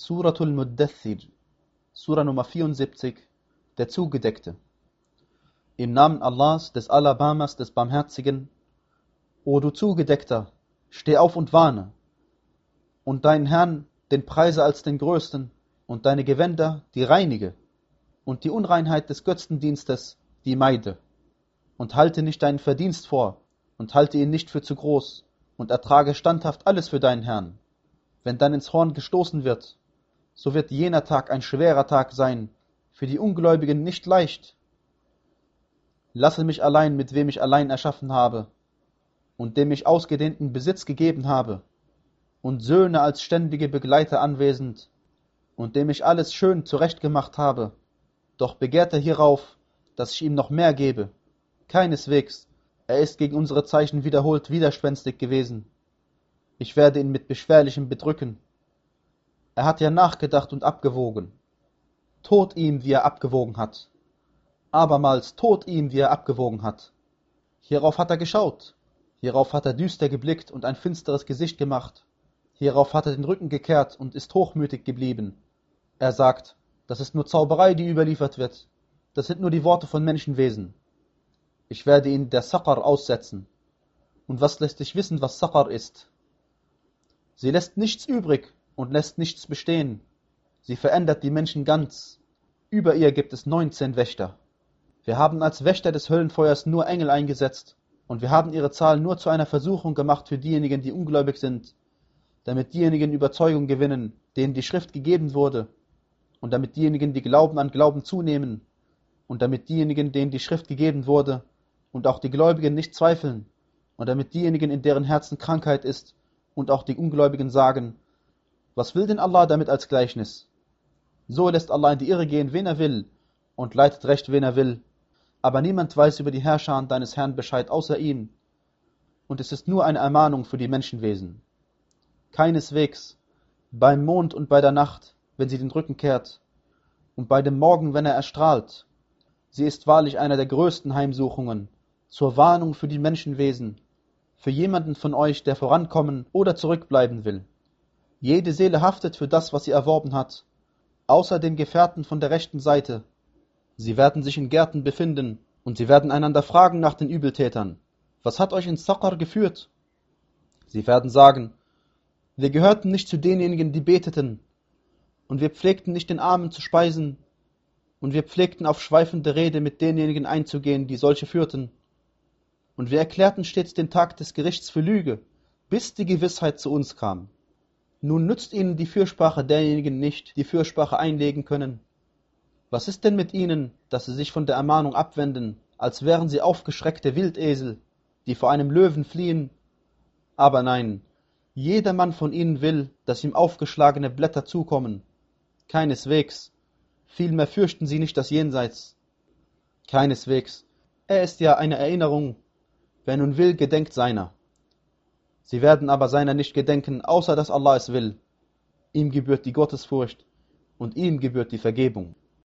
Suratul Muddathir, Surah Nummer 74, der Zugedeckte. Im Namen Allahs, des Alabamas, des Barmherzigen, O du Zugedeckter, steh auf und warne, und deinen Herrn den Preise als den Größten, und deine Gewänder die reinige, und die Unreinheit des Götzendienstes die meide, und halte nicht deinen Verdienst vor, und halte ihn nicht für zu groß, und ertrage standhaft alles für deinen Herrn. Wenn dann ins Horn gestoßen wird, so wird jener Tag ein schwerer Tag sein, für die Ungläubigen nicht leicht. Lasse mich allein, mit wem ich allein erschaffen habe, und dem ich ausgedehnten Besitz gegeben habe, und Söhne als ständige Begleiter anwesend, und dem ich alles schön zurechtgemacht habe, doch begehrt er hierauf, dass ich ihm noch mehr gebe. Keineswegs, er ist gegen unsere Zeichen wiederholt widerspenstig gewesen. Ich werde ihn mit Beschwerlichem bedrücken. Er hat ja nachgedacht und abgewogen. Tod ihm, wie er abgewogen hat. Abermals Tod ihm, wie er abgewogen hat. Hierauf hat er geschaut. Hierauf hat er düster geblickt und ein finsteres Gesicht gemacht. Hierauf hat er den Rücken gekehrt und ist hochmütig geblieben. Er sagt, das ist nur Zauberei, die überliefert wird. Das sind nur die Worte von Menschenwesen. Ich werde ihn der Saqar aussetzen. Und was lässt dich wissen, was Saqar ist? Sie lässt nichts übrig und lässt nichts bestehen. Sie verändert die Menschen ganz. Über ihr gibt es neunzehn Wächter. Wir haben als Wächter des Höllenfeuers nur Engel eingesetzt, und wir haben ihre Zahl nur zu einer Versuchung gemacht für diejenigen, die ungläubig sind, damit diejenigen Überzeugung gewinnen, denen die Schrift gegeben wurde, und damit diejenigen, die glauben, an Glauben zunehmen, und damit diejenigen, denen die Schrift gegeben wurde, und auch die Gläubigen nicht zweifeln, und damit diejenigen, in deren Herzen Krankheit ist, und auch die Ungläubigen sagen, was will denn Allah damit als Gleichnis? So lässt Allah in die Irre gehen, wen er will, und leitet recht, wen er will, aber niemand weiß über die Herrscher deines Herrn Bescheid außer ihm, und es ist nur eine Ermahnung für die Menschenwesen. Keineswegs, beim Mond und bei der Nacht, wenn sie den Rücken kehrt, und bei dem Morgen, wenn er erstrahlt. Sie ist wahrlich einer der größten Heimsuchungen, zur Warnung für die Menschenwesen, für jemanden von euch, der vorankommen oder zurückbleiben will. Jede Seele haftet für das, was sie erworben hat, außer den Gefährten von der rechten Seite. Sie werden sich in Gärten befinden, und sie werden einander fragen nach den Übeltätern. Was hat euch ins Saqar geführt? Sie werden sagen, wir gehörten nicht zu denjenigen, die beteten, und wir pflegten nicht den Armen zu speisen, und wir pflegten auf schweifende Rede mit denjenigen einzugehen, die solche führten. Und wir erklärten stets den Tag des Gerichts für Lüge, bis die Gewissheit zu uns kam. Nun nützt ihnen die Fürsprache derjenigen nicht, die Fürsprache einlegen können. Was ist denn mit ihnen, dass sie sich von der Ermahnung abwenden, als wären sie aufgeschreckte Wildesel, die vor einem Löwen fliehen? Aber nein, jedermann von ihnen will, dass ihm aufgeschlagene Blätter zukommen. Keineswegs, vielmehr fürchten sie nicht das Jenseits. Keineswegs, er ist ja eine Erinnerung, wer nun will, gedenkt seiner. Sie werden aber seiner nicht gedenken, außer dass Allah es will. Ihm gebührt die Gottesfurcht und ihm gebührt die Vergebung.